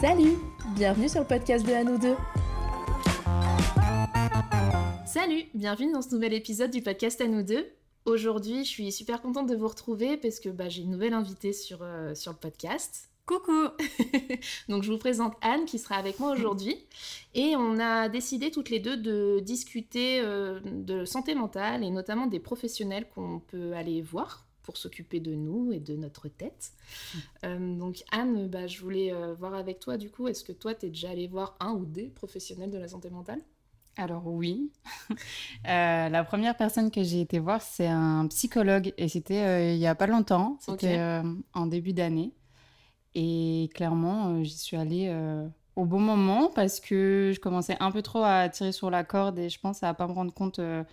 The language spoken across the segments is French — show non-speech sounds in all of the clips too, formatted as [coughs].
Salut Bienvenue sur le podcast de À nous deux Salut Bienvenue dans ce nouvel épisode du podcast À nous deux. Aujourd'hui, je suis super contente de vous retrouver parce que bah, j'ai une nouvelle invitée sur, euh, sur le podcast. Coucou [laughs] Donc je vous présente Anne qui sera avec moi aujourd'hui et on a décidé toutes les deux de discuter euh, de santé mentale et notamment des professionnels qu'on peut aller voir pour s'occuper de nous et de notre tête. Euh, donc Anne, bah, je voulais euh, voir avec toi du coup, est-ce que toi t'es déjà allé voir un ou des professionnels de la santé mentale? Alors oui. [laughs] la première personne que j'ai été voir, c'est un psychologue et c'était il y a pas longtemps, c'était en début d'année. Et clairement, euh, j'y suis allée euh, au bon moment parce que je commençais un peu trop à tirer sur la corde et je pense à pas me rendre compte euh,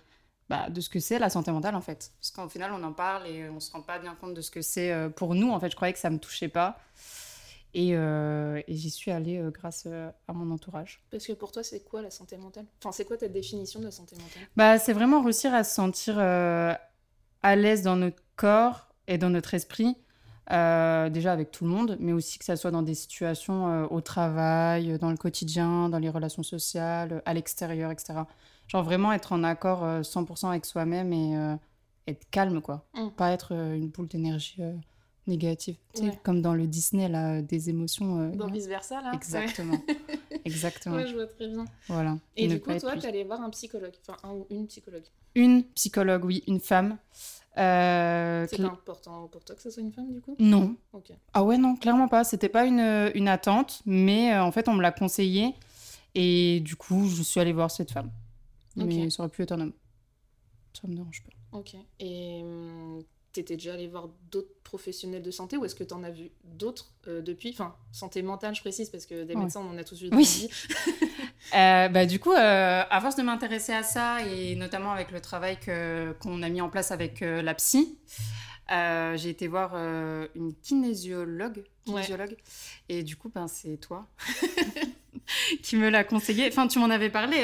bah, de ce que c'est la santé mentale en fait. Parce qu'au final, on en parle et on se rend pas bien compte de ce que c'est pour nous. En fait, je croyais que ça me touchait pas. Et, et j'y suis allée grâce à mon entourage. Parce que pour toi, c'est quoi la santé mentale? Enfin, c'est quoi ta définition de la santé mentale? Bah, C'est vraiment réussir à se sentir à l'aise dans notre corps et dans notre esprit euh, déjà avec tout le monde, mais aussi que ça soit dans des situations euh, au travail, dans le quotidien, dans les relations sociales, à l'extérieur, etc. Genre vraiment être en accord 100% euh, avec soi-même et être calme, quoi. Mm. Pas être une boule d'énergie négative. Comme dans le Disney, là, des émotions. dans vice-versa, là. Exactement. [laughs] Exactement. Ouais, je vois très bien. Voilà. Et du coup, toi, tu allais voir un psychologue, enfin un ou une psychologue. Une psychologue, oui, une femme. Euh, c'est important pour toi que ce soit une femme du coup? Non. Ah ouais, non, clairement pas. C'était pas une, une, attente, mais euh, en fait, on me l'a conseillé. Et du coup, je suis allée voir cette femme. Mais ça aurait pu être un homme. Ça me dérange pas. Ok. Et hum, t'étais déjà allé voir d'autres professionnels de santé ou est-ce que tu en as vu d'autres euh, depuis? Enfin, santé mentale, je précise, parce que des médecins, on en a tous vu oui. [laughs] [laughs] euh, bah, Du coup, euh, à force de m'intéresser à ça, et notamment avec le travail qu'on a mis en place avec euh, la psy, j'ai été voir une kinésiologue, kinésiologue et du coup, ben, c'est toi [laughs] qui me l'a conseillé. Enfin, tu m'en avais parlé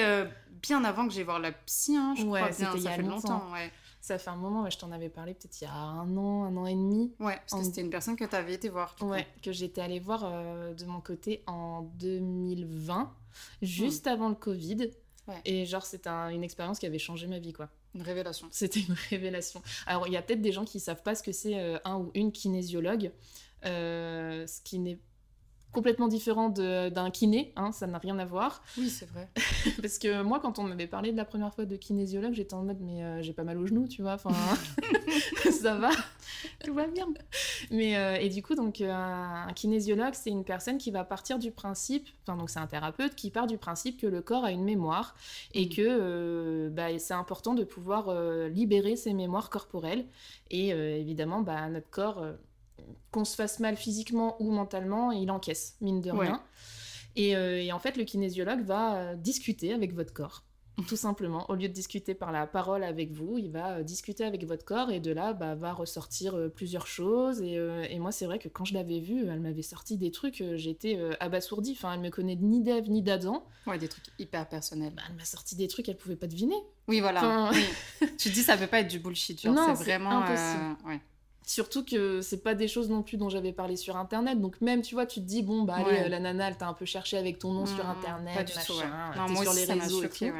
bien avant que j'aille voir la psy, hein, je crois. C'était il y a longtemps. ouais. Ça fait un moment, je t'en avais parlé peut-être il y a un an, un an et demi. Ouais, parce que c'était une personne que tu avais été voir. Ouais, que j'étais allée voir euh, de mon côté en 2020, juste hmm. avant le Covid. Ouais. Et genre, c'était une expérience qui avait changé ma vie, quoi. Une révélation. C'était une [laughs] révélation. Alors, il y a peut-être des gens qui savent pas ce que c'est euh, un ou une kinésiologue, euh, ce qui n'est complètement différent d'un kiné, hein, ça n'a rien à voir. Oui, c'est vrai. [laughs] Parce que moi, quand on m'avait parlé de la première fois de kinésiologue, j'étais en mode, mais euh, j'ai pas mal au genou, tu vois, enfin, [laughs] ça va, tout va bien. Mais, euh, et du coup, donc, euh, un kinésiologue, c'est une personne qui va partir du principe, enfin, donc c'est un thérapeute qui part du principe que le corps a une mémoire et mm. que bah, c'est important de pouvoir libérer ses mémoires corporelles. Et évidemment, bah, notre corps qu'on se fasse mal physiquement ou mentalement, il encaisse, mine de rien. Euh, et, en fait, le kinésiologue va euh, discuter avec votre corps, [laughs] tout simplement. Au lieu de discuter par la parole avec vous, il va euh, discuter avec votre corps et de là, bah, va ressortir plusieurs choses. Et, moi, c'est vrai que quand je l'avais vue, elle m'avait sorti des trucs, j'étais abasourdie. Enfin, elle me connaît ni d'Ève ni d'Adam. Ouais, des trucs hyper personnels. Bah, elle m'a sorti des trucs qu'elle pouvait pas deviner. Oui, voilà. tu dis, ça peut pas être du bullshit. Non, c'est vraiment impossible. Surtout que c'est pas des choses non plus dont j'avais parlé sur internet. Donc même, tu vois, tu te dis, bon, bah allez, la nana, elle t'a un peu cherché avec ton nom sur mmh, internet, pas du machin, tout, sur les réseaux et tout.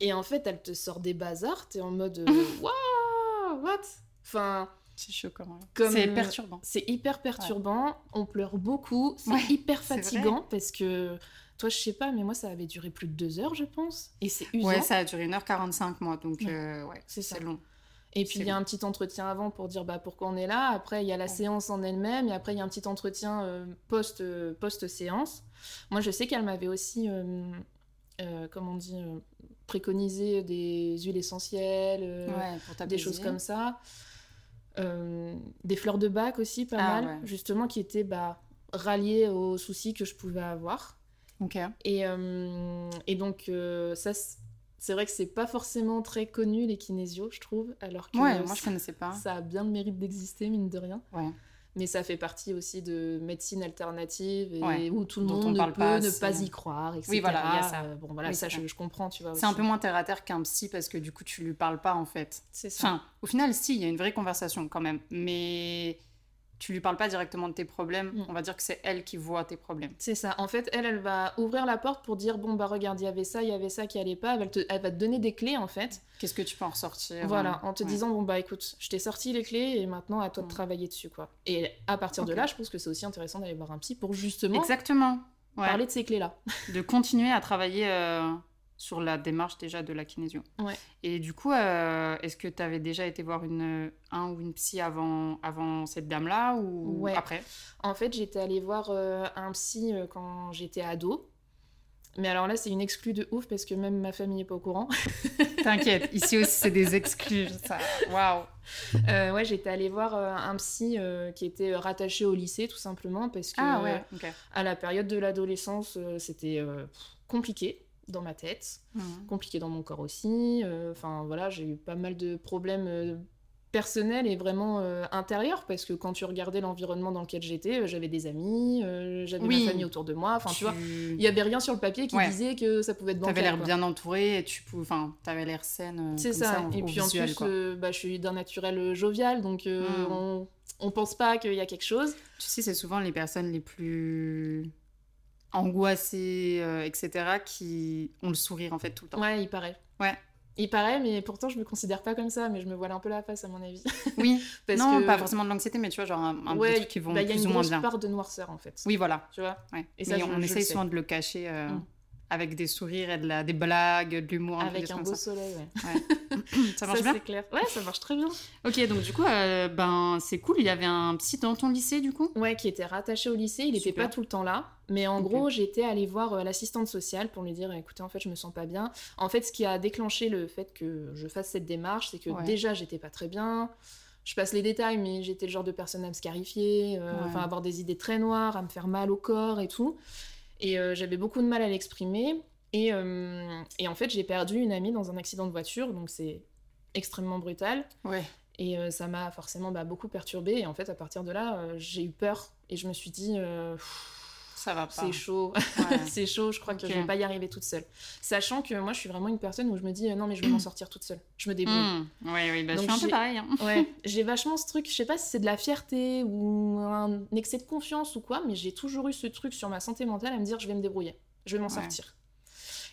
Et en fait, elle te sort des bazars, t'es en mode, [laughs] euh, waouh, what? Enfin... C'est choquant. C'est perturbant. C'est hyper perturbant, on pleure beaucoup, c'est hyper fatigant parce que... Toi, je sais pas, mais moi, ça avait duré plus de deux heures, je pense. Et c'est usant. Ouais, ça a duré 1h45, moi, donc euh, ouais, c'est long. Et puis il y a un petit entretien avant pour dire bah, pourquoi on est là. Après, il y a la séance en elle-même. Et après, il y a un petit entretien euh, post, euh, post-séance. Moi, je sais qu'elle m'avait aussi, euh, comment on dit, préconisé des huiles essentielles, des choses comme ça. des fleurs de bac aussi, pas ah, mal, justement, qui étaient bah, ralliées aux soucis que je pouvais avoir. Ok. Et, et donc, ça c'est vrai que c'est pas forcément très connu les kinésios, je trouve, alors que ouais, moi je connaissais pas. Ça a bien le mérite d'exister, mine de rien. Ouais. Mais ça fait partie aussi de médecine alternative et où tout le monde ne peut ne pas y croire, etc. Oui, voilà, il y a ça. Bon, voilà, ça, je, comprends, tu vois. C'est un peu moins terre à terre qu'un psy parce que du coup, tu lui parles pas en fait. C'est ça. Enfin, au final, si, il y a une vraie conversation quand même. Mais tu lui parles pas directement de tes problèmes, Mm. on va dire que c'est elle qui voit tes problèmes. C'est ça. En fait, elle, elle va ouvrir la porte pour dire bon bah regarde, il y avait ça, il y avait ça qui allait pas. Elle va te, elle va te donner des clés en fait. Qu'est-ce que tu peux en ressortir Voilà, euh, en te ouais. disant bon bah écoute, je t'ai sorti les clés et maintenant à toi de Mm. travailler dessus quoi. Et à partir de là, je pense que c'est aussi intéressant d'aller voir un psy pour justement Exactement. Ouais. parler de ces clés là. de continuer à travailler euh, sur la démarche déjà de la kinésio. Ouais. Et du coup, euh, est-ce que tu avais déjà été voir une, un ou une psy avant, avant cette dame-là ou Ouais. après? En fait, j'étais allée voir euh, un psy euh, quand j'étais ado. Mais alors là, c'est une exclue de ouf parce que même ma famille n'est pas au courant. [laughs] T'inquiète, ici aussi c'est des exclus. Waouh. Ouais, j'étais allée voir un psy qui était rattaché au lycée tout simplement parce que Ah ouais, à la période de l'adolescence, c'était compliqué dans ma tête, Mhm. compliqué dans mon corps aussi. Euh, Enfin voilà, j'ai eu pas mal de problèmes euh, personnels et vraiment euh, intérieurs parce que quand tu regardais l'environnement dans lequel j'étais, j'avais des amis, j'avais Oui. ma famille autour de moi. Enfin tu vois, il y avait rien sur le papier qui Ouais. disait que ça pouvait être bancal. avais l'air bien entouré et tu pouvais... Enfin, t'avais l'air saine. C'est ça. Et puis en visuel, plus, bah, je suis d'un naturel jovial, donc euh, Mm. on, on pense pas qu'il y a quelque chose. Tu sais, c'est souvent les personnes les plus angoissées, euh, etc., qui ont le sourire en fait tout le temps. Ouais, il paraît. Ouais. Il paraît, mais pourtant je me considère pas comme ça, mais je me voile un peu la face à mon avis. [laughs] Oui, Parce non, que... pas forcément de l'anxiété, mais tu vois, genre un, un Ouais, trucs qui vont bah, il y a plus une ou moins grosse bien. part de noirceur en fait. Oui, voilà. Tu vois? Ouais. Et ça, mais je- on je essaye souvent de le cacher euh, Mm. Avec des sourires et de la, des blagues, de l'humour, Avec un beau ça. soleil, ouais. [laughs] Ça marche bien c'est clair. Ouais, ça marche très bien. Ok, donc du coup, euh, ben c'est cool. Il y avait un psy dans ton lycée, du coup? Ouais, qui était rattaché au lycée, il était Super. pas tout le temps là. Mais en gros, j'étais allée voir euh, l'assistante sociale pour lui dire écoutez, en fait, je me sens pas bien. En fait, ce qui a déclenché le fait que je fasse cette démarche, c'est que Ouais. déjà, j'étais pas très bien. Je passe les détails, mais j'étais le genre de personne à me scarifier, euh, Ouais. avoir des idées très noires, à me faire mal au corps et tout. Et euh, j'avais beaucoup de mal à l'exprimer. Et, euh, et en fait, j'ai perdu une amie dans un accident de voiture, donc c'est extrêmement brutal. Ouais. Et euh, ça m'a forcément bah, beaucoup perturbée. Et en fait, à partir de là, j'ai eu peur. Et je me suis dit, pff, Ça va pas. c'est chaud. Ouais. [laughs] c'est chaud, je crois que je vais pas y arriver toute seule. Sachant que moi, je suis vraiment une personne où je me dis, euh, non, mais je vais m'en sortir toute seule. Je me débrouille. Hmm. Oui, oui, bah, je Donc suis un peu pareil. hein. [laughs] Ouais, [laughs] j'ai vachement ce truc, je sais pas si c'est de la fierté ou un excès de confiance ou quoi, mais j'ai toujours eu ce truc sur ma santé mentale à me dire je vais me débrouiller, je vais m'en Ouais. sortir.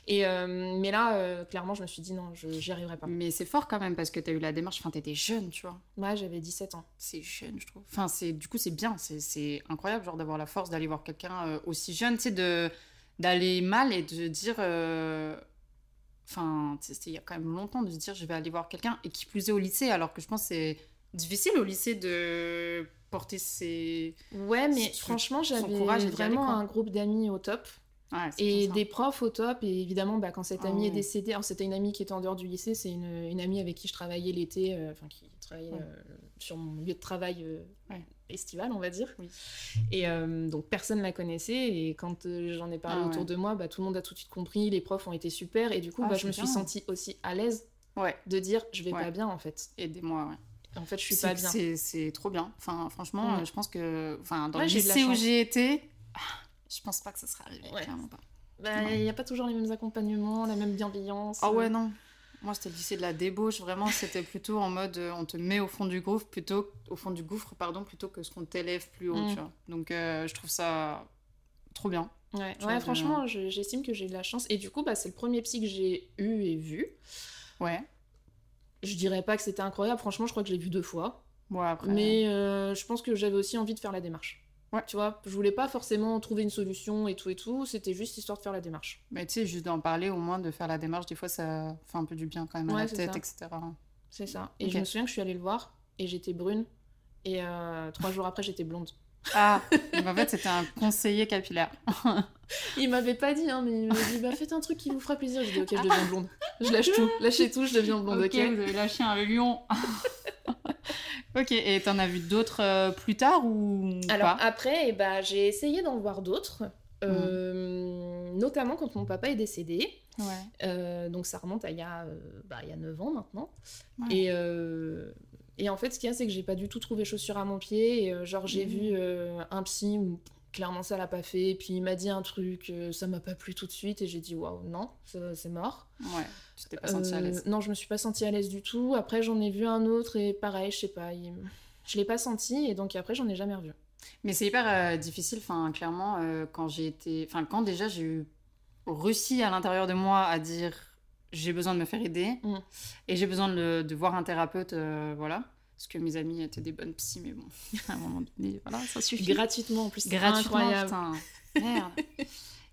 Et euh, mais là, euh, clairement, je me suis dit non, je j'y arriverai pas. Mais c'est fort quand même parce que tu as eu la démarche. Enfin, t'étais jeune, tu vois. Ouais, j'avais 17 ans. C'est jeune, je trouve. Enfin, c'est du coup, c'est bien. C'est- incroyable, genre, d'avoir la force d'aller voir quelqu'un euh, aussi jeune, tu sais, de d'aller mal et de dire. euh, Enfin, tu c'était il y a quand même longtemps de se dire je vais aller voir quelqu'un et qui plus est au lycée, alors que je pense que c'est difficile au lycée de porter ses. Ouais, mais tu- franchement, j'avais vraiment un groupe d'amis au top. Et des profs au top, et évidemment, bah, quand cette Ah amie est décédée, alors c'était une amie qui était en dehors du lycée, c'est une, une amie avec qui je travaillais l'été, euh, enfin qui travaillait Ouais. euh, sur mon lieu de travail euh, Ouais. estival, on va dire. Oui. Et donc personne la connaissait, et quand j'en ai parlé Ah autour ouais. de moi, bah, tout le monde a tout de suite compris, les profs ont été super, et du coup, Ah, bah, je me suis sentie aussi à l'aise de dire je vais pas bien en fait. aidez-moi, ouais. En fait, je suis pas bien. C'est trop bien. Enfin, franchement, je pense que. Enfin, dans le lycée où j'ai été, je pense pas que ça serait arrivé, Ouais. clairement pas. Bah. Il n'y a pas toujours les mêmes accompagnements, la même bienveillance. Ah ouais, non. Moi, c'était le lycée de la débauche. Vraiment, c'était plutôt en mode euh, on te met au fond du gouffre plutôt, au fond du gouffre, pardon, plutôt que ce qu'on t'élève plus haut, Mm. tu vois. Donc, euh, je trouve ça trop bien. Ouais, ouais franchement, je- j'estime que j'ai eu de la chance. Et du coup, bah, c'est le premier psy que j'ai eu et vu. Ouais. Je dirais pas que c'était incroyable, franchement, je crois que je l'ai vu deux fois. Après. Mais euh, je pense que j'avais aussi envie de faire la démarche. Ouais. Tu vois, je voulais pas forcément trouver une solution et tout et tout, c'était juste histoire de faire la démarche. Mais tu sais, juste d'en parler, au moins de faire la démarche, des fois, ça fait un peu du bien quand même à Ouais, la tête, ça. etc. C'est ça. Et je me souviens que je suis allée le voir et j'étais brune. Et euh, trois jours après, j'étais blonde. Ah, [laughs] en fait, c'était un conseiller capillaire. [laughs] Il m'avait pas dit, hein, mais il m'a dit bah, faites un truc qui vous fera plaisir. J'ai dit ok, je deviens [laughs] blonde. Je lâche tout, lâchez tout, je deviens blonde, ok, vous avez lâché un lion. Ok, et t'en as vu d'autres euh, plus tard ou Alors pas après, eh ben, j'ai essayé d'en voir d'autres, euh, notamment quand mon papa est décédé. Ouais. Euh, donc ça remonte à il y a, bah, il y a 9 ans maintenant. Ouais. Et, et en fait, ce qu'il y a, c'est que j'ai pas du tout trouvé chaussure à mon pied. Et, genre, j'ai vu un psy clairement ça l'a pas fait. Et puis il m'a dit un truc, euh, ça m'a pas plu tout de suite. Et j'ai dit waouh, non, c'est mort. Ouais, tu t'es pas sentie à Euh, l'aise. Non, je me suis pas sentie à l'aise du tout. Après, j'en ai vu un autre et pareil, je sais pas. il- Je l'ai pas senti et donc après, j'en ai jamais revu. Mais c'est hyper euh, difficile, enfin, clairement, euh, quand j'ai été. Enfin, quand déjà j'ai eu réussi à l'intérieur de moi à dire j'ai besoin de me faire aider Mm. et j'ai besoin de, de voir un thérapeute, voilà. Parce que mes amis étaient des bonnes psy, mais bon, [laughs] à un moment donné, voilà, ça suffit. Gratuitement en plus, c'est Gratuitement, incroyable. putain. [laughs] Merde.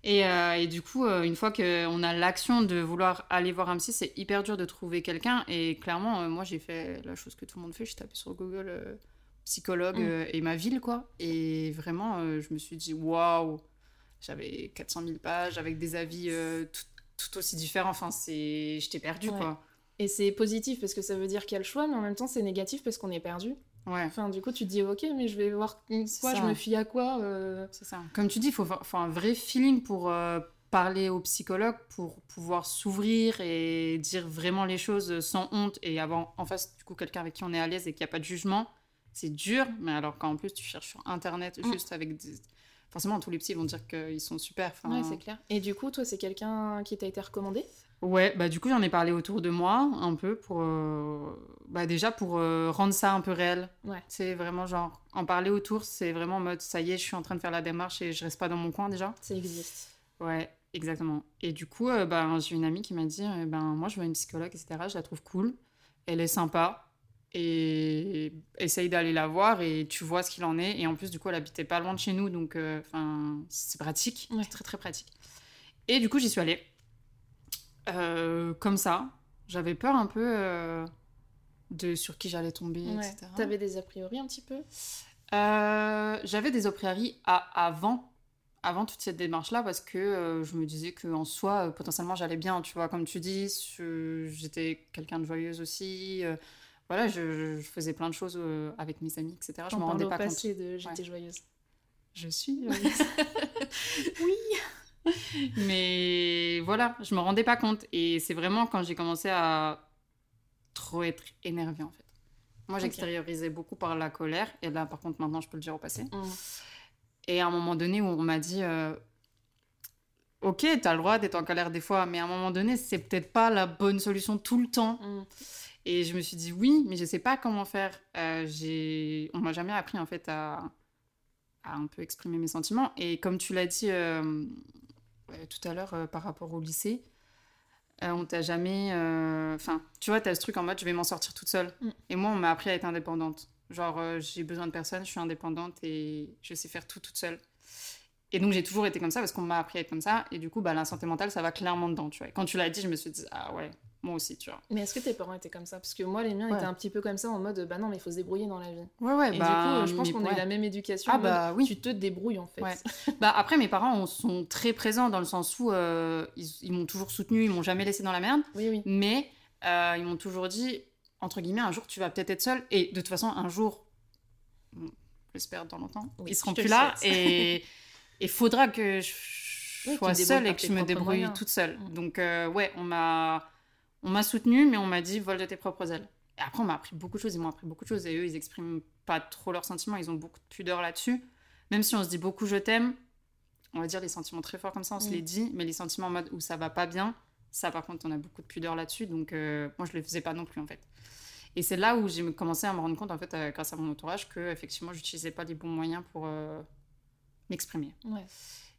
et, euh, et du coup, euh, une fois qu'on a l'action de vouloir aller voir un psy, c'est hyper dur de trouver quelqu'un. Et clairement, euh, moi, j'ai fait la chose que tout le monde fait. J'ai tapé sur Google psychologue Mm. et ma ville, quoi. Et vraiment, je me suis dit, waouh, j'avais 400 000 pages avec des avis tout, tout aussi différents. Enfin, j'étais perdue, Ouais. quoi. Et c'est positif parce que ça veut dire qu'il y a le choix, mais en même temps, c'est négatif parce qu'on est perdu. Ouais. Enfin, du coup, tu te dis, ok, mais je vais voir quoi, je me fie à quoi euh, C'est ça. Comme tu dis, il faut, faut un vrai feeling pour euh, parler au psychologue, pour pouvoir s'ouvrir et dire vraiment les choses sans honte et avoir en face du coup quelqu'un avec qui on est à l'aise et qu'il n'y a pas de jugement. C'est dur, mais alors qu'en plus tu cherches sur internet Mm. juste avec des... Forcément, tous les psys vont dire qu'ils sont super. enfin, Ouais, c'est clair. Et du coup, toi, c'est quelqu'un qui t'a été recommandé? Ouais, bah du coup j'en ai parlé autour de moi un peu pour euh, bah déjà pour euh, rendre ça un peu réel. Ouais. C'est vraiment genre en parler autour, c'est vraiment en mode ça y est, je suis en train de faire la démarche et je reste pas dans mon coin déjà. Ça existe. Ouais, exactement. Et du coup, euh, ben, j'ai une amie qui m'a dit ben moi je veux une psychologue, etc. Je la trouve cool, elle est sympa et essaye d'aller la voir et tu vois ce qu'il en est. Et en plus, du coup, elle habitait pas loin de chez nous, donc euh, c'est pratique, Ouais. c'est très très pratique. Et du coup, j'y suis allée. Euh, comme ça, j'avais peur un peu euh, de sur qui j'allais tomber, Ouais. etc. T'avais des a priori un petit peu? J'avais des a priori à- avant, avant toute cette démarche-là parce que euh, je me disais qu'en soi, euh, potentiellement, j'allais bien, tu vois, comme tu dis, j'étais quelqu'un de joyeuse aussi. euh, voilà, je, je faisais plein de choses euh, avec mes amis, etc. Je T'en me parles rendais pas compte. passé de j'étais joyeuse. Je suis [laughs] joyeuse. oui. [laughs] Mais voilà, je me rendais pas compte. Et c'est vraiment quand j'ai commencé à trop être énervée, en fait. Moi, Ok. j'extériorisais beaucoup par la colère. Et là, par contre, maintenant, je peux le dire au passé. Mm. Et à un moment donné où on m'a dit euh, Ok, t'as le droit d'être en colère des fois, mais à un moment donné, c'est peut-être pas la bonne solution tout le temps. Mm. Et je me suis dit Oui, mais je sais pas comment faire. Euh, j'ai... On m'a jamais appris en fait à... à un peu exprimer mes sentiments. Et comme tu l'as dit euh, tout à l'heure euh, par rapport au lycée, euh, on t'a jamais. Enfin, tu vois, t'as ce truc en mode je vais m'en sortir toute seule. Mm. Et moi, on m'a appris à être indépendante. Genre, j'ai besoin de personne, je suis indépendante et je sais faire tout toute seule. Et donc, j'ai toujours été comme ça parce qu'on m'a appris à être comme ça. Et du coup, bah, la santé mentale, ça va clairement dedans, tu vois. Et quand tu l'as dit, je me suis dit, ah ouais, moi aussi, tu vois. Mais est-ce que tes parents étaient comme ça? Parce que moi, les miens Ouais. étaient un petit peu comme ça, en mode bah non, mais il faut se débrouiller dans la vie. Ouais, ouais, Et bah. du coup, je pense qu'on a eu la même éducation. Ah mode, bah oui. Tu te débrouilles en fait. Ouais. [laughs] Bah après, mes parents on- sont très présents dans le sens où euh, ils, ils m'ont toujours soutenu, ils m'ont jamais laissé dans la merde, Oui, oui. mais euh, ils m'ont toujours dit, entre guillemets, un jour tu vas peut-être être seule, et de toute façon, un jour, j'espère dans longtemps, Oui, ils seront plus là, et [laughs] il faudra que je sois seule et que je me débrouille moyens. toute seule. Mm. Donc euh, ouais, on m'a on m'a soutenue, mais on m'a dit, vole de tes propres ailes. Et après, on m'a appris beaucoup de choses, ils m'ont appris beaucoup de choses, et eux, ils expriment pas trop leurs sentiments, ils ont beaucoup de pudeur là-dessus. Même si on se dit beaucoup je t'aime, on va dire les sentiments très forts comme ça, on se les dit, mais les sentiments en mode où ça va pas bien, ça par contre, on a beaucoup de pudeur là-dessus, donc euh, moi, je le faisais pas non plus en fait. Et c'est là où j'ai commencé à me rendre compte, en fait, euh, grâce à mon entourage, que effectivement, j'utilisais pas les bons moyens pour euh, m'exprimer. Ouais.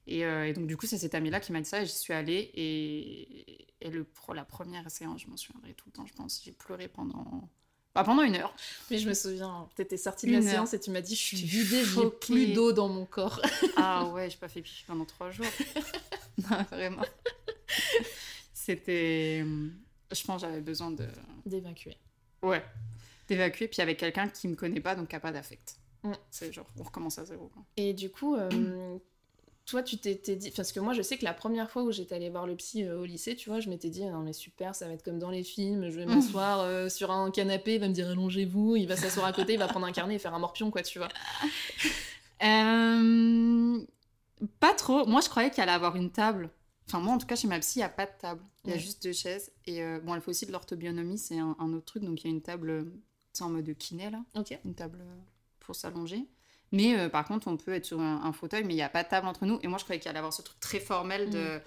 Et, euh, et donc, du coup, c'est cette amie-là qui m'a dit ça et j'y suis allée. Et, et le, la première séance, je m'en souviendrai tout le temps, je pense. J'ai pleuré pendant. Bah, pendant une heure. Mais je me souviens, t'étais sortie de la heure. séance et tu m'as dit je suis vidée, j'ai plus d'eau dans mon corps. [laughs] Ah ouais, j'ai pas fait pipi pendant trois jours. [laughs] Non, vraiment. C'était. Je pense j'avais besoin de. D'évacuer. Ouais. D'évacuer, puis avec quelqu'un qui me connaît pas, donc qui a pas d'affect. Mm. C'est genre, on recommence à zéro. Et du coup, euh, toi, tu t'étais dit. Parce que moi, je sais que la première fois où j'étais allée voir le psy euh, au lycée, tu vois, je m'étais dit, non, mais super, ça va être comme dans les films, je vais m'asseoir [laughs] euh, sur un canapé, il va me dire allongez-vous, il va s'asseoir à côté, il va prendre un carnet et faire un morpion, quoi, tu vois. [laughs] Euh, Pas trop. Moi, je croyais qu'il allait avoir une table. Enfin, moi, en tout cas, chez ma psy, il n'y a pas de table. Il y a Ouais. juste deux chaises. Et bon, elle fait aussi de l'orthobionomie, c'est un, un autre truc. Donc, il y a une table, sais, en mode kiné, là. Ok. Une table pour s'allonger. Mais euh, par contre, on peut être sur un, un fauteuil, mais il n'y a pas de table entre nous. Et moi, je croyais qu'il allait avoir ce truc très formel de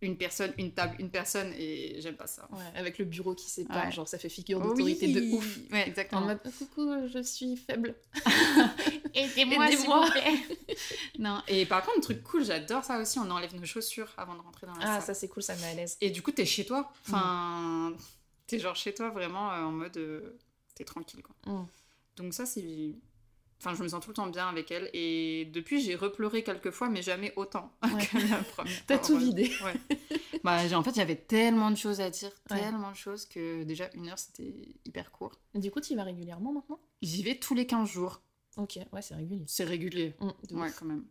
une personne, une table, une personne, et j'aime pas ça. Ouais, avec le bureau qui sépare, Ouais. genre ça fait figure d'autorité de ouf. Ouais, En exactement. mode oh, coucou, je suis faible. [laughs] Aidez-moi, s'il Aidez-moi. vous plaît. [laughs] non, et par contre, truc cool, j'adore ça aussi, on enlève nos chaussures avant de rentrer dans la Ah, salle. ça c'est cool, ça me met à l'aise. Et du coup, t'es chez toi. Enfin, t'es genre chez toi vraiment euh, en mode. euh, t'es tranquille, quoi. Mm. Donc, ça, c'est. Enfin, je me sens tout le temps bien avec elle. Et depuis, j'ai repleuré quelques fois, mais jamais autant [laughs] Ouais. que la première. T'as tout vidé. Ouais. [laughs] bah, en fait, il y avait tellement de choses à dire, Ouais. tellement de choses que déjà, une heure, c'était hyper court. Du coup, tu y vas régulièrement maintenant? J'y vais tous les 15 jours. Ok, ouais, c'est régulier. C'est régulier. Mm, Ouais, quand même.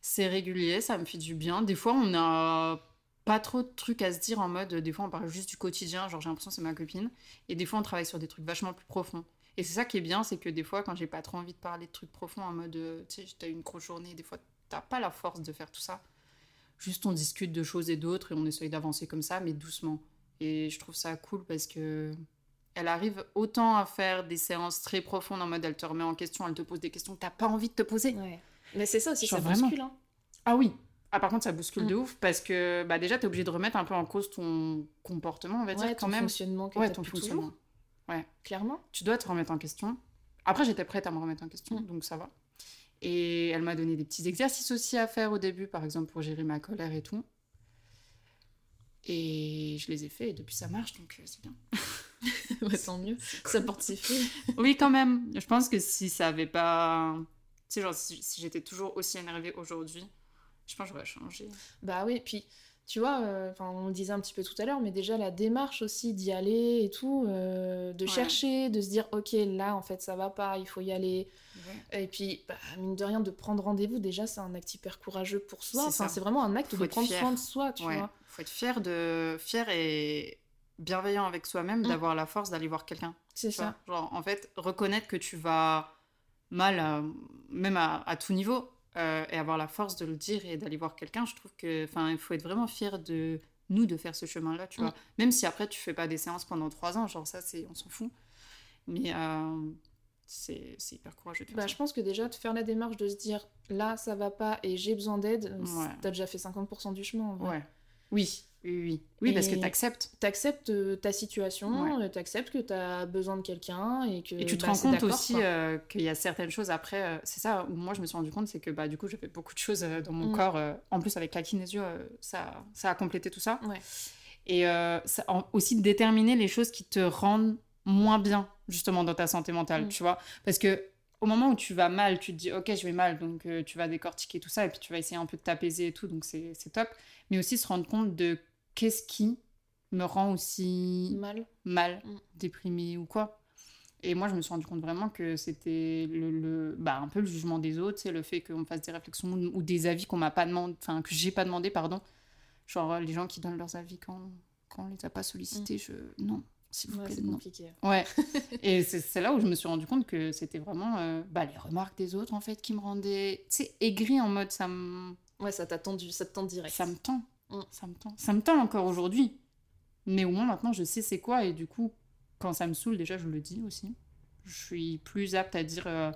C'est régulier, ça me fait du bien. Des fois, on a pas trop de trucs à se dire en mode, des fois, on parle juste du quotidien, genre j'ai l'impression que c'est ma copine. Et des fois, on travaille sur des trucs vachement plus profonds. Et c'est ça qui est bien, c'est que des fois, quand j'ai pas trop envie de parler de trucs profonds, en mode, euh, tu sais, t'as eu une grosse journée, des fois, t'as pas la force de faire tout ça. Juste, on discute de choses et d'autres et on essaye d'avancer comme ça, mais doucement. Et je trouve ça cool parce que elle arrive autant à faire des séances très profondes en mode elle te remet en question, elle te pose des questions que t'as pas envie de te poser. Ouais. Mais c'est ça aussi, Genre ça vraiment. bouscule. Hein. Ah oui. Ah par contre ça bouscule Mm. de ouf parce que bah déjà t'es obligé de remettre un peu en cause ton comportement on va Ouais, dire ton quand même. fonctionnement que Ouais ton fonctionnement. toujours, clairement. Tu dois te remettre en question. Après j'étais prête à me remettre en question Mm. donc ça va. Et elle m'a donné des petits exercices aussi à faire au début par exemple pour gérer ma colère et tout. Et je les ai faits et depuis ça marche donc euh, c'est bien. [laughs] ouais, tant mieux. Ça porte ses fruits. [laughs] Oui quand même. Je pense que si ça avait pas... Tu sais genre si, si j'étais toujours aussi énervée aujourd'hui, je pense que j'aurais changé. Bah oui, puis tu vois, euh, enfin, on le disait un petit peu tout à l'heure, mais déjà la démarche aussi d'y aller et tout, euh, de Ouais. chercher, de se dire ok là en fait ça va pas, il faut y aller. Et puis bah, mine de rien de prendre rendez-vous, déjà c'est un acte hyper courageux pour soi. C'est Enfin ça. c'est vraiment un acte Faut de prendre fier. soin de soi, tu ouais. vois. Faut être fier de fier et bienveillant avec soi-même Mm. d'avoir la force d'aller voir quelqu'un. C'est vois. ça. Genre en fait reconnaître que tu vas mal à- même à, à tout niveau euh, et avoir la force de le dire et d'aller voir quelqu'un. Je trouve que enfin il faut être vraiment fier de nous de faire ce chemin-là, tu Mm. vois. Même si après tu fais pas des séances pendant trois ans, genre ça c'est on s'en fout. Mais euh, c'est c'est hyper courageux de faire Bah, ça. je pense que déjà de faire la démarche de se dire là ça va pas et j'ai besoin d'aide, Ouais. t'as déjà fait 50% du chemin en vrai. Ouais. Oui, oui, oui. Oui, parce que Et- t'acceptes. T'acceptes euh, ta situation, Ouais. euh, t'acceptes que t'as besoin de quelqu'un et que Et tu te bah, rends compte aussi euh, qu'il y a certaines choses après. euh, c'est ça où moi je me suis rendu compte, c'est que bah, du coup j'avais beaucoup de choses euh, dans mon Mm. corps. en plus avec la kinésio, ça, ça a complété tout ça. Ouais. Et ça, en- aussi de déterminer les choses qui te rendent moins bien justement dans ta santé mentale, Mm. tu vois. Parce que au moment où tu vas mal, tu te dis ok je vais mal, donc euh, tu vas décortiquer tout ça et puis tu vas essayer un peu de t'apaiser et tout, donc c'est top. Mais aussi se rendre compte de qu'est-ce qui me rend aussi Mal. mal, Mm. déprimé ou quoi. Et moi, je me suis rendu compte vraiment que c'était le, le- bah, un peu le jugement des autres, c'est le fait qu'on me fasse des réflexions ou, des avis qu'on m'a pas demandé, enfin que j'ai pas demandé, pardon. Genre euh, les gens qui donnent leurs avis quand, quand on les a pas sollicités, je non, s'il vous Ouais, plaît, c'est compliqué. Ouais. [laughs] Et c'est là où je me suis rendu compte que c'était vraiment euh, bah, les remarques des autres en fait qui me rendaient, tu sais, aigri en mode ça me Ouais, ça t'a tendu, ça te tend direct. ça me tend. Mm. Ça me tend. Ça me tend encore aujourd'hui. Mais au moins maintenant, je sais c'est quoi. Et du coup, quand ça me saoule, déjà, je le dis aussi. Je suis plus apte à dire euh,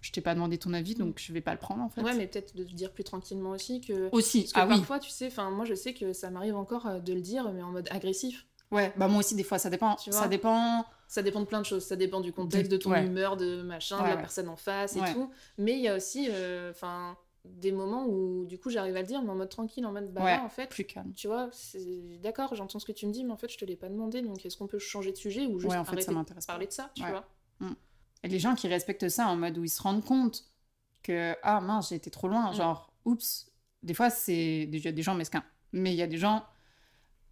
Je t'ai pas demandé ton avis, donc je vais pas le prendre en fait. Ouais, mais peut-être de te dire plus tranquillement aussi que. Aussi. Parce que Ah oui. parfois, tu sais, enfin, moi je sais que ça m'arrive encore euh, de le dire, mais en mode agressif. Ouais, bah moi aussi, des fois, ça dépend. Tu ça dépend. Ça dépend de plein de choses. Ça dépend du contexte, De- de ton ouais. humeur, de machin, Ouais, de la ouais. personne en face et tout. Mais il y a aussi, euh, des moments où du coup j'arrive à le dire, mais en mode tranquille, en mode bah Ouais, là, en fait, Plus calme. tu vois, d'accord, j'entends ce que tu me dis, mais en fait, je te l'ai pas demandé, donc est-ce qu'on peut changer de sujet ou juste en fait, ça de parler de ça, tu vois? Et les gens qui respectent ça en mode où ils se rendent compte que ah mince, j'ai été trop loin, Mm. genre oups. Des fois, c'est déjà des gens mesquins. Mais il y a des gens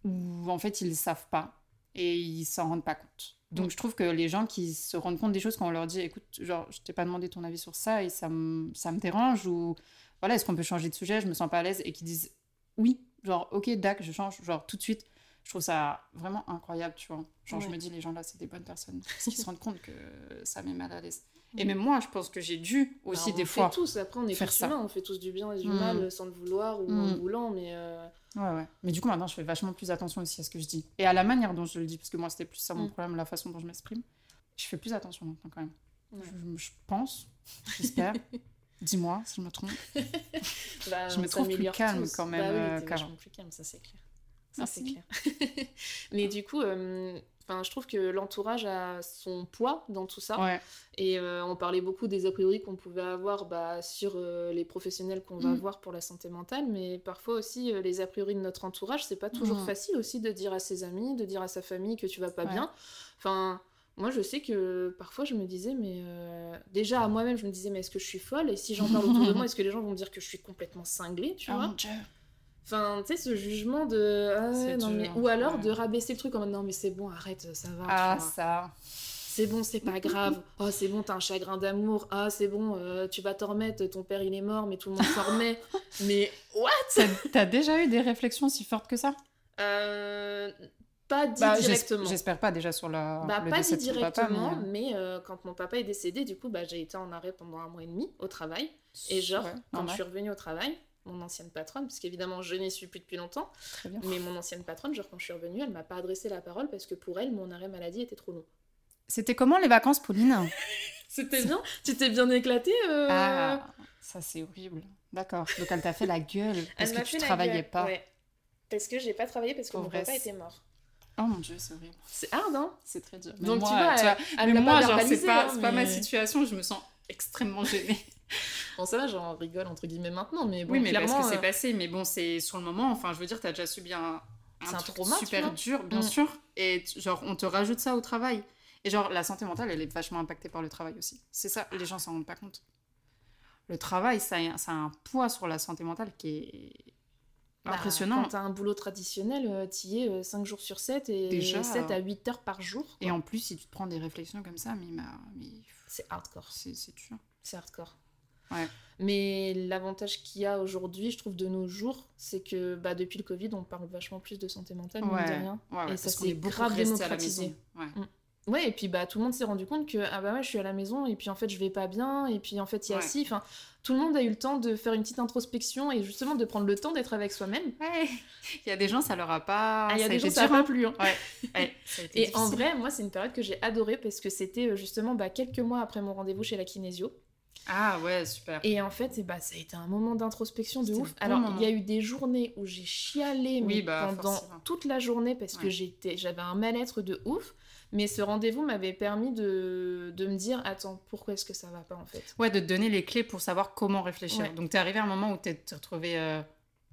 où en fait ils savent pas et ils s'en rendent pas compte. Donc Mm. je trouve que les gens qui se rendent compte des choses quand on leur dit écoute, genre je t'ai pas demandé ton avis sur ça et ça me ça me dérange ou voilà, est-ce qu'on peut changer de sujet, je me sens pas à l'aise et qui disent oui, genre ok, dac, je change, genre tout de suite. Je trouve ça vraiment incroyable, tu vois. Genre, je me dis, les gens là, c'est des bonnes personnes. Parce qu'ils se rendent compte que ça met mal à l'aise. Et Mm. même moi, je pense que j'ai dû Bah, aussi des fois. fait tous, après on est faire ça. on fait tous du bien et du Mm. mal euh, sans le vouloir ou en Mm. voulant, mais euh, Ouais, ouais. Mais du coup, maintenant, je fais vachement plus attention aussi à ce que je dis. Et à la manière dont je le dis, parce que moi, c'était plus ça mon Mm. problème, la façon dont je m'exprime. Je fais plus attention maintenant, quand même. Ouais. Je, je pense, j'espère. [laughs] Dis-moi si je me trompe. [laughs] Bah, Je me trouve plus calme tous. quand même, Bah oui, euh, plus calme, ça c'est clair. Ça c'est clair. [laughs] Mais du coup, euh, enfin, je trouve que l'entourage a son poids dans tout ça. Ouais. Et euh, on parlait beaucoup des a priori qu'on pouvait avoir bah, sur euh, les professionnels qu'on va Mm. voir pour la santé mentale, mais parfois aussi euh, les a priori de notre entourage, c'est pas toujours Mm. facile aussi de dire à ses amis, de dire à sa famille que tu vas pas Ouais. bien. Enfin, moi je sais que parfois je me disais, mais déjà à moi-même, je me disais, mais est-ce que je suis folle? Et si j'en parle autour de moi, [laughs] est-ce que les gens vont me dire que je suis complètement cinglée, tu Oh vois? mon dieu. Enfin, tu sais, ce jugement de. Ah non, mais... Ou alors ouais. de rabaisser le truc en mode non, mais c'est bon, arrête, ça va. Ah, ça. C'est bon, c'est pas grave. Oh, c'est bon, t'as un chagrin d'amour. Ah, c'est bon, euh, tu vas t'en remettre. Ton père, il est mort, mais tout le monde s'en remet. [laughs] mais what? T'as- déjà eu des réflexions si fortes que ça? Euh, Pas dit Bah, directement. J'espère pas déjà sur la, Bah, le pas décès dit de ton papa, directement, mais, euh, mais, euh, quand mon papa est décédé, du coup, bah, j'ai été en arrêt pendant un mois et demi au travail. Et genre, Ouais, quand normal. je suis revenue au travail, mon ancienne patronne, parce qu'évidemment, je n'y suis plus depuis longtemps, Très bien. mais mon ancienne patronne, genre, quand je suis revenue, elle m'a pas adressé la parole parce que pour elle, mon arrêt maladie était trop long. C'était comment les vacances, Pauline? [laughs] C'était bien Tu t'es bien éclatée euh? Ah, ça c'est horrible. D'accord. Donc elle t'a fait la gueule parce Elle que tu travaillais gueule, pas. ouais. Parce que j'ai pas travaillé parce que mon papa était mort. Oh mon dieu, c'est horrible. C'est hard, hein? C'est très dur. Donc, moi, tu vois, mais moi, genre, c'est pas, hein, pas ma situation, je me sens extrêmement gênée. [laughs] Bon, ça va, j'en rigole entre guillemets maintenant, mais bon, oui, mais clairement. parce que c'est euh, passé, mais bon, c'est sur le moment, enfin, je veux dire, t'as déjà subi un, un C'est un truc trauma, super dur, bien Mm. sûr, et genre, on te rajoute ça au travail. Et genre, la santé mentale, elle est vachement impactée par le travail aussi. C'est ça, les gens s'en rendent pas compte. Le travail, ça a, ça a un poids sur la santé mentale qui est bah, impressionnant. Quand t'as un boulot traditionnel, euh, t'y es 5 jours sur 7 et Déjà, 7 à 8 heures par jour. quoi. Et en plus, si tu te prends des réflexions comme ça, mais, ma- mais C'est hardcore. c'est dur. C'est hardcore. Ouais. Mais l'avantage qu'il y a aujourd'hui, je trouve, de nos jours, c'est que bah, depuis le Covid, on parle vachement plus de santé mentale, mine de rien. ouais, ouais, Et ça s'est grave à la démocratisé. maison. Ouais. Ouais, et puis bah tout le monde s'est rendu compte que ah bah ouais, je suis à la maison et puis en fait je vais pas bien et puis en fait il y a Ouais. enfin tout le monde a eu le temps de faire une petite introspection et justement de prendre le temps d'être avec soi-même. Ouais. Il y a des gens, ça leur a pas. Ah, il y a des gens ça pas plu. hein. Ouais. [laughs] Ouais, ça a été Et en vrai, moi c'est une période que j'ai adorée parce que c'était euh, justement bah, quelques mois après mon rendez-vous chez la kinésio. Ah ouais, super. Et en fait, eh bah, ça a été un moment d'introspection de ouf. bon Alors, moment. il y a eu des journées où j'ai chialé Oui, mais bah, pendant forcément. toute la journée parce que j'étais, j'avais un mal-être de ouf. Mais ce rendez-vous m'avait permis de, de me dire Attends, pourquoi est-ce que ça va pas en fait? Ouais, de te donner les clés pour savoir comment réfléchir. Ouais. Donc, t'es arrivé à un moment où t'es t'es retrouvé euh,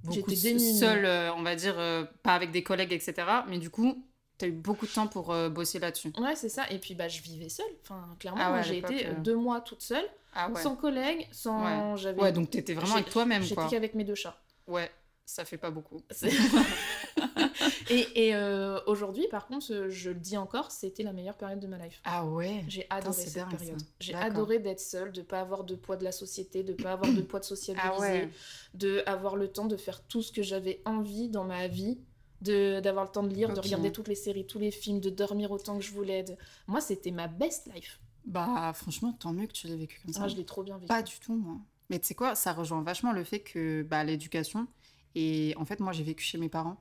beaucoup J'étais démunie. seul, euh, on va dire, euh, pas avec des collègues, etc. Mais du coup, t'as eu beaucoup de temps pour euh, bosser là-dessus. Ouais, c'est ça. Et puis, bah, je vivais seule. Enfin, clairement, Ah ouais, j'ai été euh, deux mois toute seule, Ah ouais. sans collègues, sans. Ouais. J'avais... Ouais, donc t'étais vraiment avec toi-même, J'étais quoi. qu'avec mes deux chats. Ouais, ça fait pas beaucoup. [laughs] [laughs] Et et euh, aujourd'hui, par contre, euh, je le dis encore, c'était la meilleure période de ma life. Ah ouais? J'ai adoré cette période. J'ai adoré d'être seule, de pas avoir de poids de la société, de pas avoir de poids de [coughs] sociabiliser, Ah ouais. de avoir le temps de faire tout ce que j'avais envie dans ma vie, de d'avoir le temps de lire, de regarder toutes les séries, tous les films, de dormir autant que je voulais. de- Moi, c'était ma best life. Bah, franchement, tant mieux que tu l'aies vécu comme ça. Ah, je l'ai trop bien vécu. Pas du tout, moi. Mais tu sais quoi, ça rejoint vachement le fait que bah, l'éducation. Et en fait, moi, j'ai vécu chez mes parents.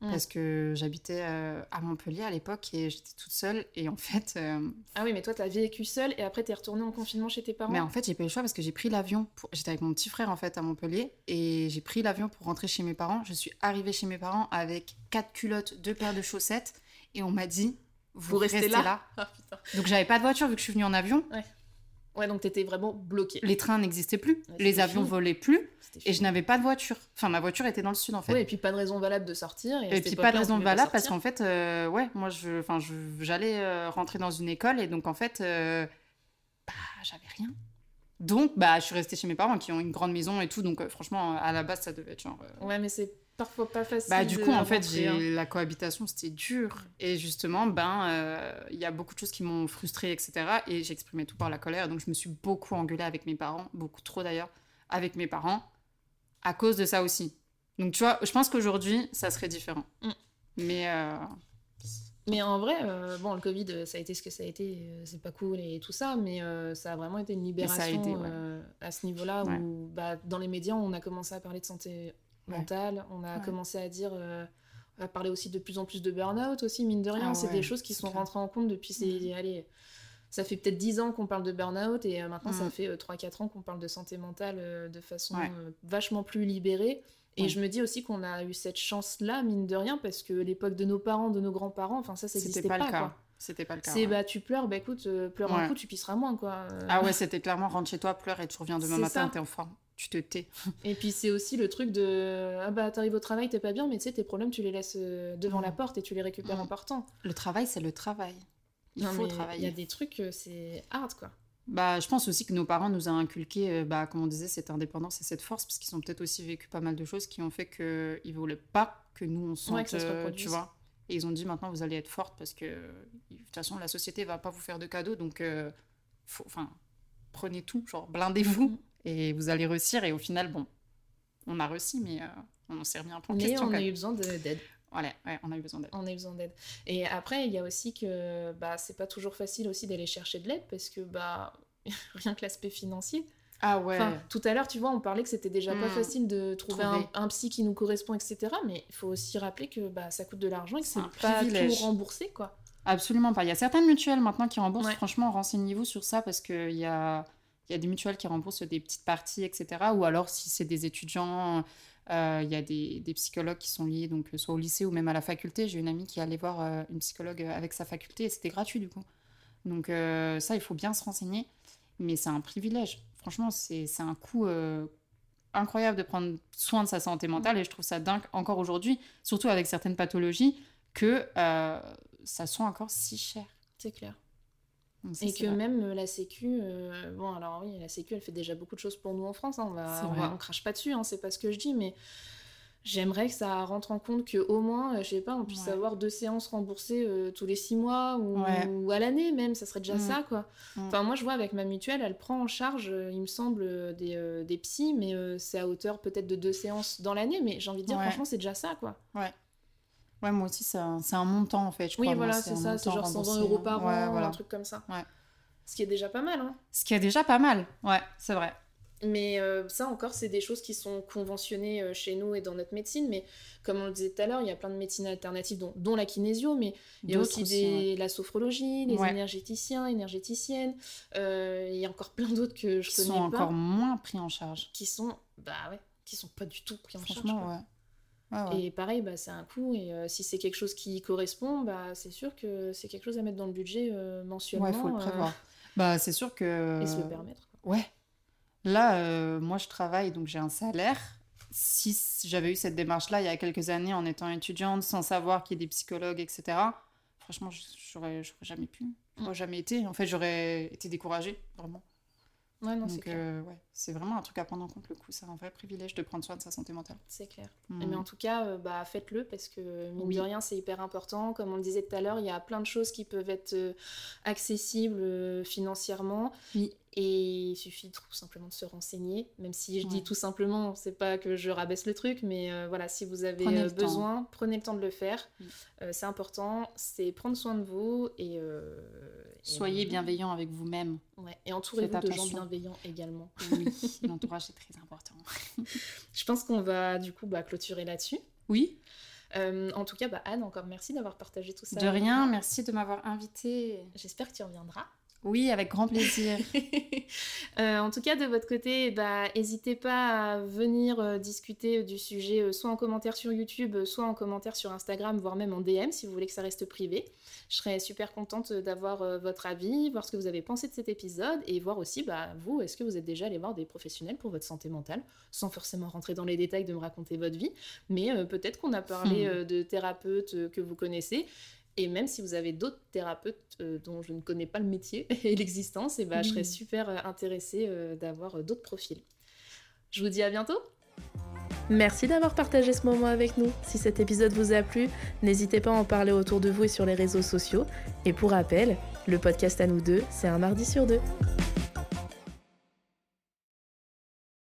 Mm. Parce que j'habitais euh, à Montpellier à l'époque et j'étais toute seule. Et en fait, euh, Ah oui, mais toi, t'as vécu seule et après, t'es retournée en confinement chez tes parents. mais en fait, j'ai pas eu le choix parce que j'ai pris l'avion. Pour... J'étais avec mon petit frère en fait à Montpellier et j'ai pris l'avion pour rentrer chez mes parents. Je suis arrivée chez mes parents avec quatre culottes, deux paires de chaussettes et on m'a dit vous, Vous restez restez, là là. [laughs] Ah. Donc j'avais pas de voiture vu que je suis venue en avion. Ouais, donc t'étais vraiment bloquée. Les trains n'existaient plus, Ouais, les avions fini. volaient plus et je n'avais pas de voiture. Enfin, ma voiture était dans le sud en fait. Ouais, et puis pas de raison valable de sortir. Et, puis pas de on raison valable parce qu'en fait, euh, ouais, moi, je, enfin, j'allais euh, rentrer dans une école et donc en fait, euh, bah, j'avais rien. Donc, bah, je suis restée chez mes parents qui ont une grande maison et tout. Donc, franchement, à la base, ça devait être genre. Ouais, mais c'est parfois pas facile. Bah, du coup, en fait, hein. la cohabitation, c'était dur. Et justement, ben, euh, il y a beaucoup de choses qui m'ont frustrée, etc. Et j'exprimais tout par la colère. Donc, je me suis beaucoup engueulée avec mes parents, beaucoup trop d'ailleurs, avec mes parents, à cause de ça aussi. Donc, tu vois, je pense qu'aujourd'hui, ça serait différent. Mm. Mais. euh, Mais en vrai, euh, bon, le Covid, ça a été ce que ça a été, c'est pas cool et tout ça, mais euh, ça a vraiment été une ça a libération aidé, ouais. euh, à ce niveau-là Ouais. où bah, dans les médias, on a commencé à parler de santé. Mentale, on a commencé à dire, euh, à parler aussi de plus en plus de burn-out aussi, mine de rien, Ah c'est ouais, des choses qui sont clair. rentrées en compte depuis ces, allez, ça fait peut-être 10 ans qu'on parle de burn-out et euh, maintenant ça Mm. fait 3-4 ans qu'on parle de santé mentale euh, de façon Ouais. euh, vachement plus libérée. Et Ouais. je me dis aussi qu'on a eu cette chance-là, mine de rien, parce que l'époque de nos parents, de nos grands-parents, enfin ça, ça C'était n'existait pas, pas. le cas. quoi. C'était pas le cas. C'est ouais. bah tu pleures, bah écoute, euh, pleure un coup, tu pisseras moins quoi. Euh, Ah ouais, c'était clairement rentre chez toi, pleure et tu reviens demain matin, t'es en forme. Tu te tais. [laughs] Et puis c'est aussi le truc de ah bah t'arrives au travail, t'es pas bien, mais tu sais tes problèmes tu les laisses euh, devant Mm. la porte et tu les récupères Mm. en partant. Le travail, c'est le travail. Il Non, faut travailler. Il y a des trucs, euh, c'est hard quoi. Bah, je pense aussi que nos parents nous ont inculqué, euh, bah, comme on disait, cette indépendance et cette force, parce qu'ils ont peut-être aussi vécu pas mal de choses qui ont fait qu'ils ne voulaient pas que nous, on sente, Ouais, que ça se tu vois. Et ils ont dit, maintenant, vous allez être forte, parce que, de toute façon, la société va pas vous faire de cadeaux, donc, euh, enfin, prenez tout, genre, blindez-vous, Mhm. Et vous allez réussir. Et au final, bon, on a réussi, mais euh, on s'est remis un peu en Mais question, on quand a même. eu besoin de- d'aide. Voilà, ouais, on a eu besoin d'aide. On a eu besoin d'aide. Et après, il y a aussi que bah, c'est pas toujours facile aussi d'aller chercher de l'aide parce que bah, [laughs] rien que l'aspect financier. Ah ouais. Enfin, tout à l'heure, tu vois, on parlait que c'était déjà pas Hmm. facile de trouver, Trouver. Un, un psy qui nous correspond, etc. Mais il faut aussi rappeler que bah, ça coûte de l'argent et que C'est pas tout privilège. remboursé, quoi. Absolument pas. Il y a certaines mutuelles maintenant qui remboursent. Ouais. Franchement, renseignez-vous sur ça parce qu'il y a, il y a des mutuelles qui remboursent des petites parties, etc. Ou alors, si c'est des étudiants, euh, il y a des, psychologues qui sont liés, donc soit au lycée ou même à la faculté. J'ai une amie qui allait voir euh, une psychologue avec sa faculté et c'était gratuit du coup. Donc euh, ça, il faut bien se renseigner. Mais c'est un privilège. Franchement, c'est un coût euh, incroyable de prendre soin de sa santé mentale et je trouve ça dingue encore aujourd'hui, surtout avec certaines pathologies, que euh, ça soit encore si cher. C'est clair. Et que vrai. même euh, la Sécu, euh, bon alors oui, la Sécu elle fait déjà beaucoup de choses pour nous en France, hein, on, va, on, vrai. va- on crache pas dessus, hein, c'est pas ce que je dis, mais j'aimerais que ça rentre en compte qu'au moins, euh, je sais pas, on puisse Ouais. avoir deux séances remboursées euh, tous les six mois ou, Ouais. ou à l'année même, ça serait déjà Mm. ça quoi. Mm. Enfin moi je vois avec ma mutuelle, elle prend en charge, il me semble, des, euh, des psys, mais c'est à hauteur peut-être de deux séances dans l'année, mais j'ai envie de dire Ouais. franchement c'est déjà ça quoi. Ouais, moi aussi, c'est un, un montant en fait. Je oui crois, voilà, c'est ça, c'est genre 120 remboursé, euros par an, Ouais, voilà. un truc comme ça. Ouais. Ce qui est déjà pas mal hein. Ce qui est déjà pas mal. Ouais, c'est vrai. Mais euh, ça encore, c'est des choses qui sont conventionnées euh, chez nous et dans notre médecine. Mais comme on le disait tout à l'heure, il y a plein de médecines alternatives, dont, dont la kinésio, mais il y a aussi, des, ouais. la sophrologie, les Ouais. énergéticiens, énergéticiennes. Euh, il y a encore plein d'autres que je Qui connais sont pas, encore moins pris en charge. qui sont, bah ouais, qui sont pas du tout pris en charge. Franchement, ouais. Ouais. Et pareil, bah, c'est un coût. Et euh, si c'est quelque chose qui correspond, bah, c'est sûr que c'est quelque chose à mettre dans le budget euh, mensuellement. Ouais, faut le euh, prévoir. Bah, c'est sûr que. et se le permettre. Ouais. Là, euh, moi, je travaille, donc j'ai un salaire. Si j'avais eu cette démarche-là il y a quelques années en étant étudiante, sans savoir qu'il y ait des psychologues, etc., franchement, j'aurais j'aurais jamais pu. J'aurais jamais été. En fait, j'aurais été découragée, vraiment. Ouais, non, donc, euh, ouais, c'est vraiment un truc à prendre en compte, le coup. C'est un vrai privilège de prendre soin de sa santé mentale. C'est clair. Mm. Mais en tout cas, euh, bah, faites-le parce que mine Oui. de rien, c'est hyper important. Comme on le disait tout à l'heure, il y a plein de choses qui peuvent être euh, accessibles euh, financièrement. Oui. Et il suffit tout simplement de se renseigner. Même si je dis tout simplement, c'est pas que je rabaisse le truc, mais euh, voilà, si vous avez Prenez euh, temps. besoin, prenez le temps de le faire. Oui. Euh, c'est important. C'est prendre soin de vous et. euh, et- Soyez bienveillant avec vous-même. Ouais. Et entourez-vous de gens bienveillants également. Oui, l'entourage est très important. [laughs] Je pense qu'on va du coup bah, clôturer là-dessus. Oui, Euh, en tout cas, bah, Anne, encore merci d'avoir partagé tout ça. de rien. Merci de m'avoir invité. J'espère que tu reviendras. Oui, avec grand plaisir. [laughs] Euh, en tout cas, de votre côté, bah, n'hésitez pas à venir euh, discuter du sujet, euh, soit en commentaire sur YouTube, euh, soit en commentaire sur Instagram, voire même en DM si vous voulez que ça reste privé. Je serais super contente d'avoir euh, votre avis, voir ce que vous avez pensé de cet épisode et voir aussi, bah, vous, est-ce que vous êtes déjà allé voir des professionnels pour votre santé mentale, sans forcément rentrer dans les détails de me raconter votre vie, mais euh, peut-être qu'on a parlé Hmm. euh, de thérapeutes euh, que vous connaissez. Et même si vous avez d'autres thérapeutes euh, dont je ne connais pas le métier [laughs] et l'existence, et bah, je serais super euh, intéressée euh, d'avoir d'autres profils. Je vous dis à bientôt Merci d'avoir partagé ce moment avec nous. Si cet épisode vous a plu, n'hésitez pas à en parler autour de vous et sur les réseaux sociaux. Et pour rappel, le podcast à nous deux, c'est un mardi sur deux.